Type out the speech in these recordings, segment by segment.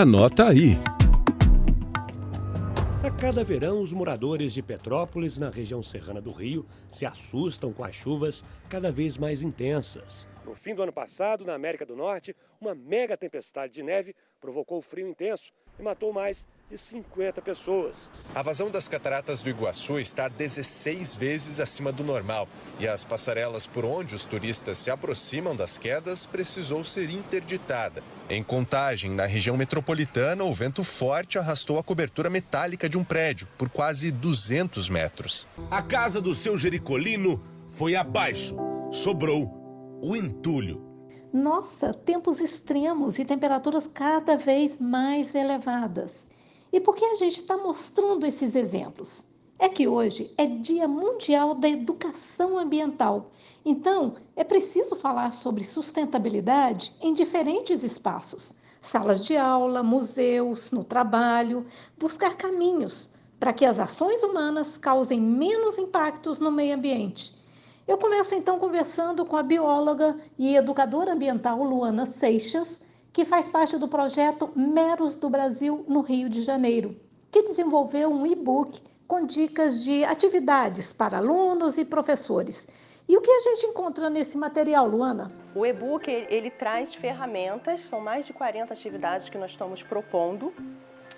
Anota aí. A cada verão, os moradores de Petrópolis, na região serrana do Rio, se assustam com as chuvas cada vez mais intensas. No fim do ano passado, na América do Norte, uma mega tempestade de neve provocou frio intenso e matou mais de 50 pessoas. A vazão das cataratas do Iguaçu está 16 vezes acima do normal e as passarelas por onde os turistas se aproximam das quedas precisou ser interditada. Em Contagem, na região metropolitana, o vento forte arrastou a cobertura metálica de um prédio por quase 200 metros. A casa do seu Jericolino foi abaixo. Sobrou o entulho. Nossa, tempos extremos e temperaturas cada vez mais elevadas. E por que a gente está mostrando esses exemplos? É que hoje é Dia Mundial da Educação Ambiental. Então, é preciso falar sobre sustentabilidade em diferentes espaços salas de aula, museus, no trabalho buscar caminhos para que as ações humanas causem menos impactos no meio ambiente. Eu começo então conversando com a bióloga e educadora ambiental Luana Seixas que faz parte do projeto Meros do Brasil no Rio de Janeiro, que desenvolveu um e-book com dicas de atividades para alunos e professores. E o que a gente encontra nesse material, Luana? O e-book ele traz ferramentas, são mais de 40 atividades que nós estamos propondo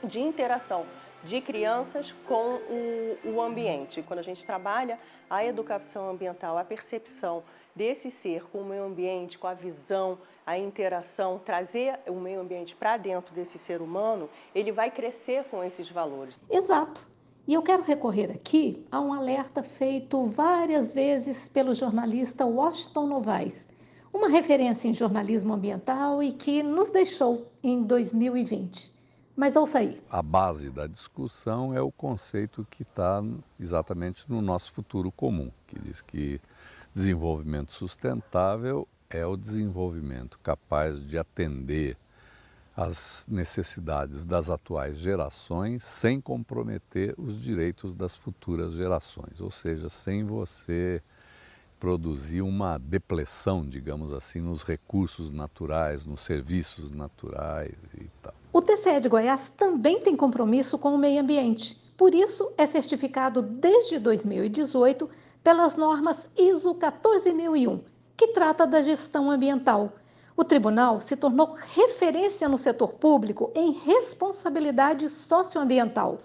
de interação de crianças com o, o ambiente. Quando a gente trabalha a educação ambiental, a percepção desse ser com o meio ambiente, com a visão, a interação, trazer o meio ambiente para dentro desse ser humano, ele vai crescer com esses valores. Exato. E eu quero recorrer aqui a um alerta feito várias vezes pelo jornalista Washington Novaes, uma referência em jornalismo ambiental e que nos deixou em 2020. Mas ouça aí. A base da discussão é o conceito que está exatamente no nosso futuro comum, que diz que desenvolvimento sustentável é o desenvolvimento capaz de atender às necessidades das atuais gerações sem comprometer os direitos das futuras gerações, ou seja, sem você produzir uma depressão, digamos assim, nos recursos naturais, nos serviços naturais e tal. O TCE de Goiás também tem compromisso com o meio ambiente. Por isso, é certificado desde 2018 pelas normas ISO 14001, que trata da gestão ambiental. O tribunal se tornou referência no setor público em responsabilidade socioambiental.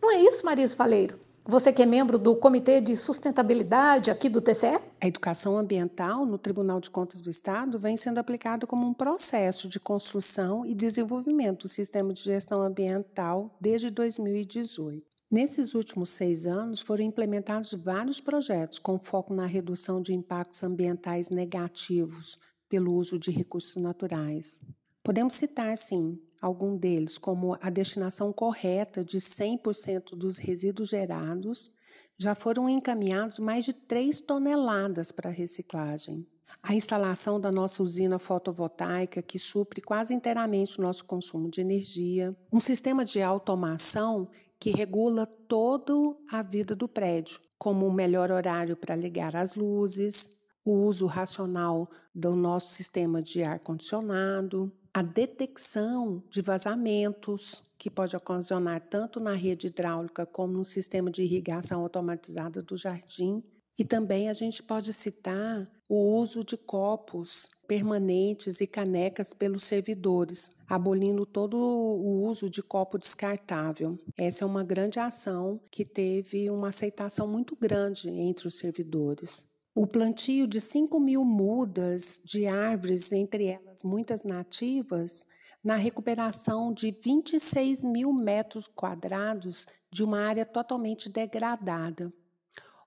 Não é isso, Marisa Faleiro? Você que é membro do Comitê de Sustentabilidade aqui do TCE? A educação ambiental no Tribunal de Contas do Estado vem sendo aplicada como um processo de construção e desenvolvimento do sistema de gestão ambiental desde 2018. Nesses últimos seis anos, foram implementados vários projetos com foco na redução de impactos ambientais negativos pelo uso de recursos naturais. Podemos citar, sim, algum deles, como a destinação correta de 100% dos resíduos gerados, já foram encaminhados mais de 3 toneladas para reciclagem. A instalação da nossa usina fotovoltaica, que supre quase inteiramente o nosso consumo de energia, um sistema de automação que regula toda a vida do prédio, como o melhor horário para ligar as luzes, o uso racional do nosso sistema de ar-condicionado, a detecção de vazamentos, que pode ocasionar tanto na rede hidráulica como no sistema de irrigação automatizada do jardim. E também a gente pode citar o uso de copos permanentes e canecas pelos servidores, abolindo todo o uso de copo descartável. Essa é uma grande ação que teve uma aceitação muito grande entre os servidores. O plantio de 5 mil mudas de árvores, entre elas muitas nativas, na recuperação de 26 mil metros quadrados de uma área totalmente degradada.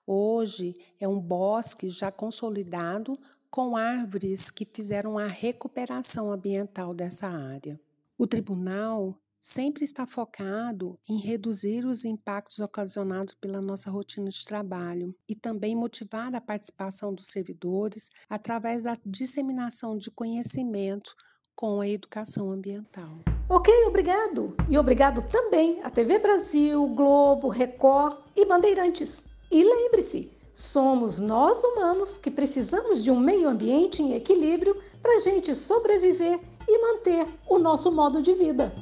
Hoje é um bosque já consolidado com árvores que fizeram a recuperação ambiental dessa área. O tribunal sempre está focado em reduzir os impactos ocasionados pela nossa rotina de trabalho e também motivar a participação dos servidores através da disseminação de conhecimento com a educação ambiental. Ok, obrigado. E obrigado também à TV Brasil, Globo, Record e Bandeirantes. E lembre-se, somos nós humanos que precisamos de um meio ambiente em equilíbrio para a gente sobreviver e manter o nosso modo de vida.